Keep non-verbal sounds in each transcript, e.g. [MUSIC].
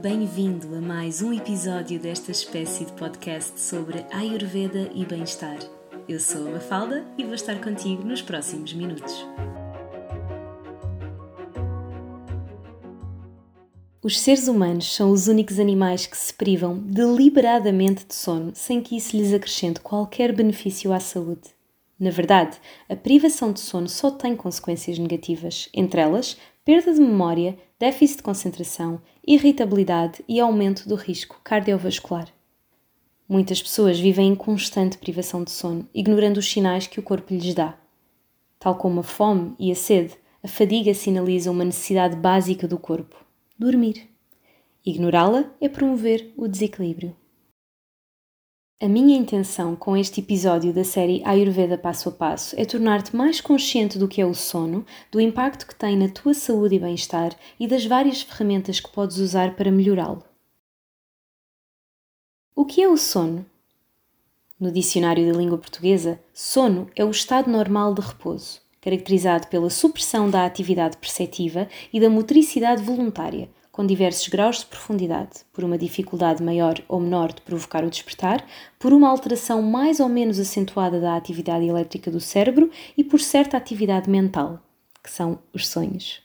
Bem-vindo a mais um episódio desta espécie de podcast sobre Ayurveda e bem-estar. Eu sou a Mafalda e vou estar contigo nos próximos minutos. Os seres humanos são os únicos animais que se privam deliberadamente de sono sem que isso lhes acrescente qualquer benefício à saúde. Na verdade, a privação de sono só tem consequências negativas, entre elas perda de memória, déficit de concentração, irritabilidade e aumento do risco cardiovascular. Muitas pessoas vivem em constante privação de sono, ignorando os sinais que o corpo lhes dá. Tal como a fome e a sede, a fadiga sinaliza uma necessidade básica do corpo: dormir. Ignorá-la é promover o desequilíbrio. A minha intenção com este episódio da série Ayurveda Passo a Passo é tornar-te mais consciente do que é o sono, do impacto que tem na tua saúde e bem-estar e das várias ferramentas que podes usar para melhorá-lo. O que é o sono? No dicionário da língua portuguesa, sono é o estado normal de repouso, caracterizado pela supressão da atividade perceptiva e da motricidade voluntária, com diversos graus de profundidade, por uma dificuldade maior ou menor de provocar o despertar, por uma alteração mais ou menos acentuada da atividade elétrica do cérebro e por certa atividade mental, que são os sonhos.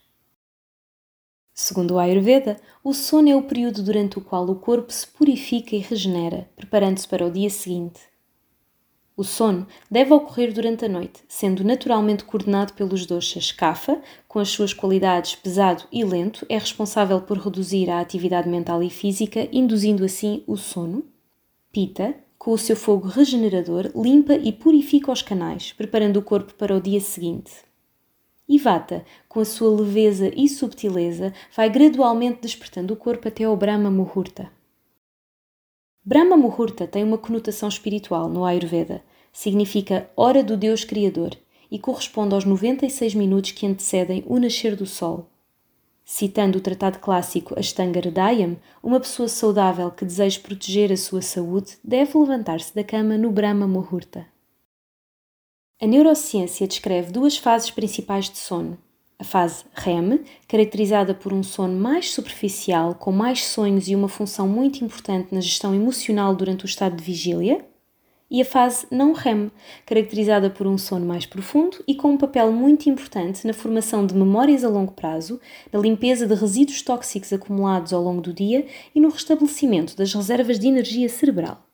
Segundo o Ayurveda, o sono é o período durante o qual o corpo se purifica e regenera, preparando-se para o dia seguinte, o sono deve ocorrer durante a noite, sendo naturalmente coordenado pelos doshas Kapha, com as suas qualidades pesado e lento, é responsável por reduzir a atividade mental e física, induzindo assim o sono. Pitta, com o seu fogo regenerador, limpa e purifica os canais, preparando o corpo para o dia seguinte. E Vata, com a sua leveza e subtileza, vai gradualmente despertando o corpo até ao Brahma Muhurta. Brahma Muhurta tem uma conotação espiritual no Ayurveda, significa hora do Deus Criador e corresponde aos 96 minutos que antecedem o nascer do Sol. Citando o tratado clássico Ashtanga Hridayam, uma pessoa saudável que deseja proteger a sua saúde deve levantar-se da cama no Brahma Muhurta. A neurociência descreve duas fases principais de sono. A fase REM, caracterizada por um sono mais superficial, com mais sonhos e uma função muito importante na gestão emocional durante o estado de vigília, e a fase não REM, caracterizada por um sono mais profundo e com um papel muito importante na formação de memórias a longo prazo, na limpeza de resíduos tóxicos acumulados ao longo do dia e no restabelecimento das reservas de energia cerebral.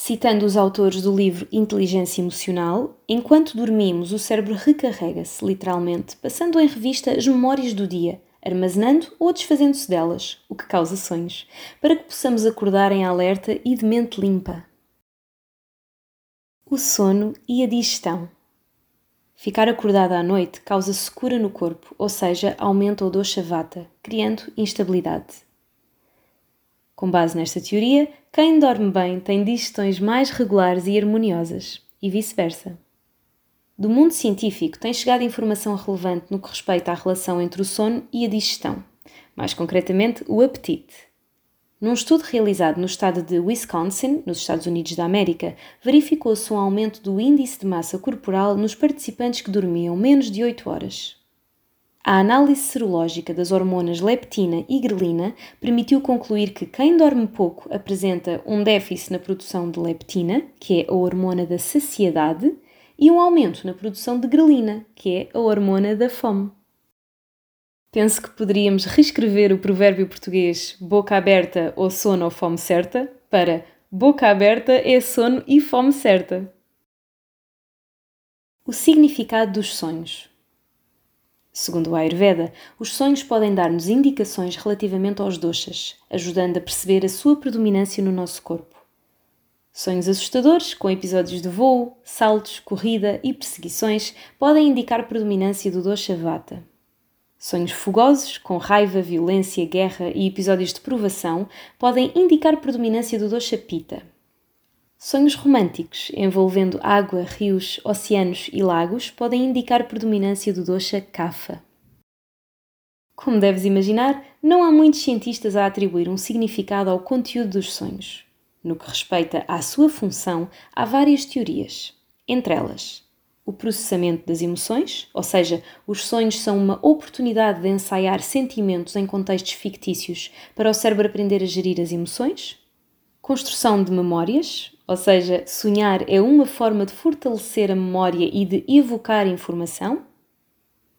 Citando os autores do livro Inteligência Emocional, enquanto dormimos, o cérebro recarrega-se, literalmente, passando em revista as memórias do dia, armazenando ou desfazendo-se delas, o que causa sonhos, para que possamos acordar em alerta e de mente limpa o sono e a digestão. Ficar acordado à noite causa secura no corpo, ou seja, aumenta o dosha vata, criando instabilidade. Com base nesta teoria, quem dorme bem tem digestões mais regulares e harmoniosas, e vice-versa. Do mundo científico tem chegado informação relevante no que respeita à relação entre o sono e a digestão, mais concretamente o apetite. Num estudo realizado no estado de Wisconsin, nos Estados Unidos da América, verificou-se um aumento do índice de massa corporal nos participantes que dormiam menos de 8 horas. A análise serológica das hormonas leptina e grelina permitiu concluir que quem dorme pouco apresenta um déficit na produção de leptina, que é a hormona da saciedade, e um aumento na produção de grelina, que é a hormona da fome. Penso que poderíamos reescrever o provérbio português boca aberta ou sono ou fome certa para boca aberta é sono e fome certa. O significado dos sonhos. Segundo o Ayurveda, os sonhos podem dar-nos indicações relativamente aos doshas, ajudando a perceber a sua predominância no nosso corpo. Sonhos assustadores, com episódios de voo, saltos, corrida e perseguições, podem indicar predominância do dosha vata. Sonhos fogosos, com raiva, violência, guerra e episódios de provação, podem indicar predominância do dosha pita. Sonhos românticos, envolvendo água, rios, oceanos e lagos, podem indicar predominância do dosha kapha. Como deves imaginar, não há muitos cientistas a atribuir um significado ao conteúdo dos sonhos. No que respeita à sua função, há várias teorias. Entre elas, o processamento das emoções, ou seja, os sonhos são uma oportunidade de ensaiar sentimentos em contextos fictícios para o cérebro aprender a gerir as emoções. Construção de memórias, ou seja, sonhar é uma forma de fortalecer a memória e de evocar informação.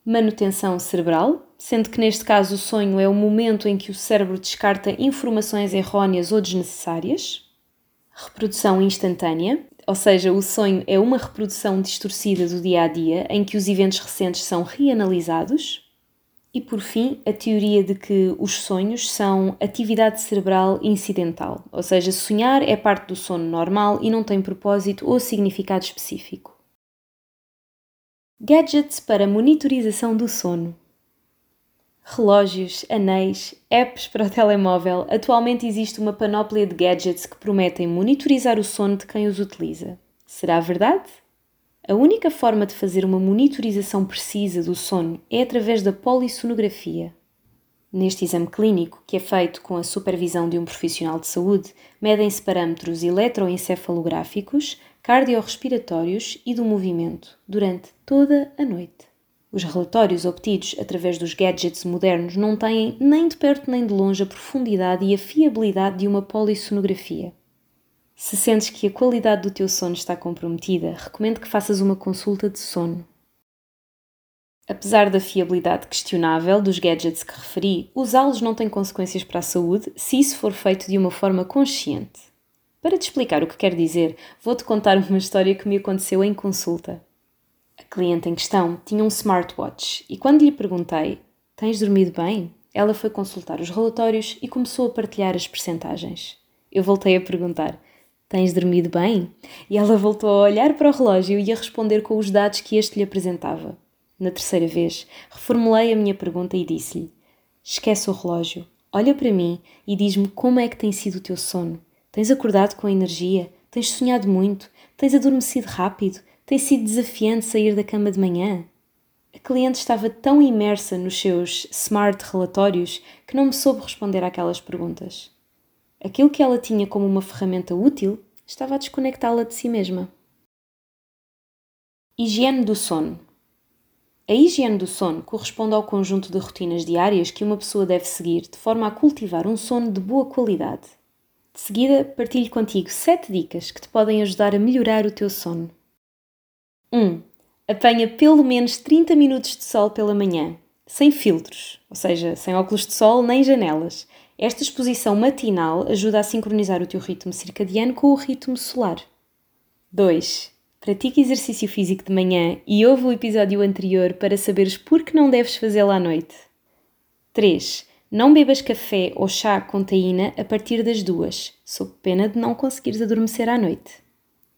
Manutenção cerebral, sendo que neste caso o sonho é o momento em que o cérebro descarta informações errôneas ou desnecessárias. Reprodução instantânea, ou seja, o sonho é uma reprodução distorcida do dia a dia em que os eventos recentes são reanalisados. E por fim, a teoria de que os sonhos são atividade cerebral incidental, ou seja, sonhar é parte do sono normal e não tem propósito ou significado específico. Gadgets para monitorização do sono relógios, anéis, apps para o telemóvel, atualmente existe uma panóplia de gadgets que prometem monitorizar o sono de quem os utiliza. Será verdade? A única forma de fazer uma monitorização precisa do sono é através da polissonografia. Neste exame clínico, que é feito com a supervisão de um profissional de saúde, medem-se parâmetros eletroencefalográficos, cardiorrespiratórios e do movimento durante toda a noite. Os relatórios obtidos através dos gadgets modernos não têm nem de perto nem de longe a profundidade e a fiabilidade de uma polissonografia. Se sentes que a qualidade do teu sono está comprometida, recomendo que faças uma consulta de sono. Apesar da fiabilidade questionável dos gadgets que referi, usá-los não tem consequências para a saúde se isso for feito de uma forma consciente. Para te explicar o que quero dizer, vou-te contar uma história que me aconteceu em consulta. A cliente em questão tinha um smartwatch e quando lhe perguntei: Tens dormido bem? Ela foi consultar os relatórios e começou a partilhar as percentagens. Eu voltei a perguntar: Tens dormido bem? E ela voltou a olhar para o relógio e a responder com os dados que este lhe apresentava. Na terceira vez, reformulei a minha pergunta e disse-lhe: Esquece o relógio, olha para mim e diz-me como é que tem sido o teu sono. Tens acordado com energia? Tens sonhado muito? Tens adormecido rápido? Tem sido desafiante sair da cama de manhã? A cliente estava tão imersa nos seus smart relatórios que não me soube responder àquelas perguntas. Aquilo que ela tinha como uma ferramenta útil estava a desconectá-la de si mesma. Higiene do sono. A higiene do sono corresponde ao conjunto de rotinas diárias que uma pessoa deve seguir de forma a cultivar um sono de boa qualidade. De seguida, partilho contigo 7 dicas que te podem ajudar a melhorar o teu sono. 1. Apanha pelo menos 30 minutos de sol pela manhã, sem filtros, ou seja, sem óculos de sol nem janelas. Esta exposição matinal ajuda a sincronizar o teu ritmo circadiano com o ritmo solar. 2. Pratica exercício físico de manhã e ouve o episódio anterior para saberes por que não deves fazê-lo à noite. 3. Não bebas café ou chá com taína a partir das duas, sob pena de não conseguires adormecer à noite.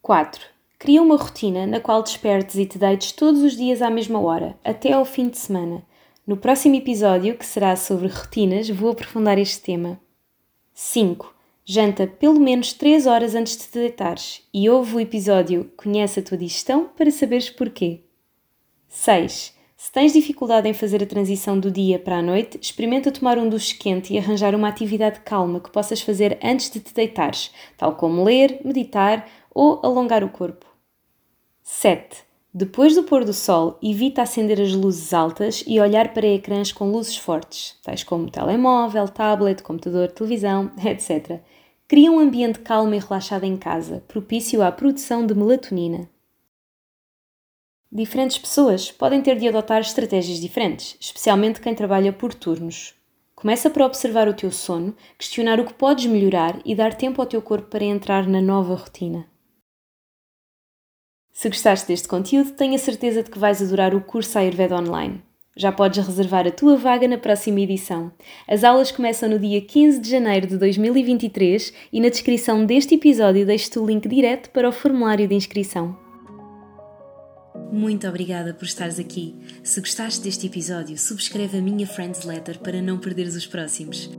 4. Cria uma rotina na qual despertes e te deites todos os dias à mesma hora, até ao fim de semana. No próximo episódio, que será sobre rotinas, vou aprofundar este tema. 5. Janta pelo menos 3 horas antes de te deitares e ouve o episódio Conhece a tua digestão para saberes porquê. 6. Se tens dificuldade em fazer a transição do dia para a noite, experimenta tomar um duche quente e arranjar uma atividade calma que possas fazer antes de te deitares, tal como ler, meditar ou alongar o corpo. 7. Depois do pôr do sol, evita acender as luzes altas e olhar para ecrãs com luzes fortes, tais como telemóvel, tablet, computador, televisão, [LAUGHS] etc. Cria um ambiente calmo e relaxado em casa, propício à produção de melatonina. Diferentes pessoas podem ter de adotar estratégias diferentes, especialmente quem trabalha por turnos. Começa por observar o teu sono, questionar o que podes melhorar e dar tempo ao teu corpo para entrar na nova rotina. Se gostaste deste conteúdo, tenho a certeza de que vais adorar o curso Ayurveda Online. Já podes reservar a tua vaga na próxima edição. As aulas começam no dia 15 de janeiro de 2023 e na descrição deste episódio deixo-te o link direto para o formulário de inscrição. Muito obrigada por estares aqui. Se gostaste deste episódio, subscreve a minha Friends Letter para não perderes os próximos.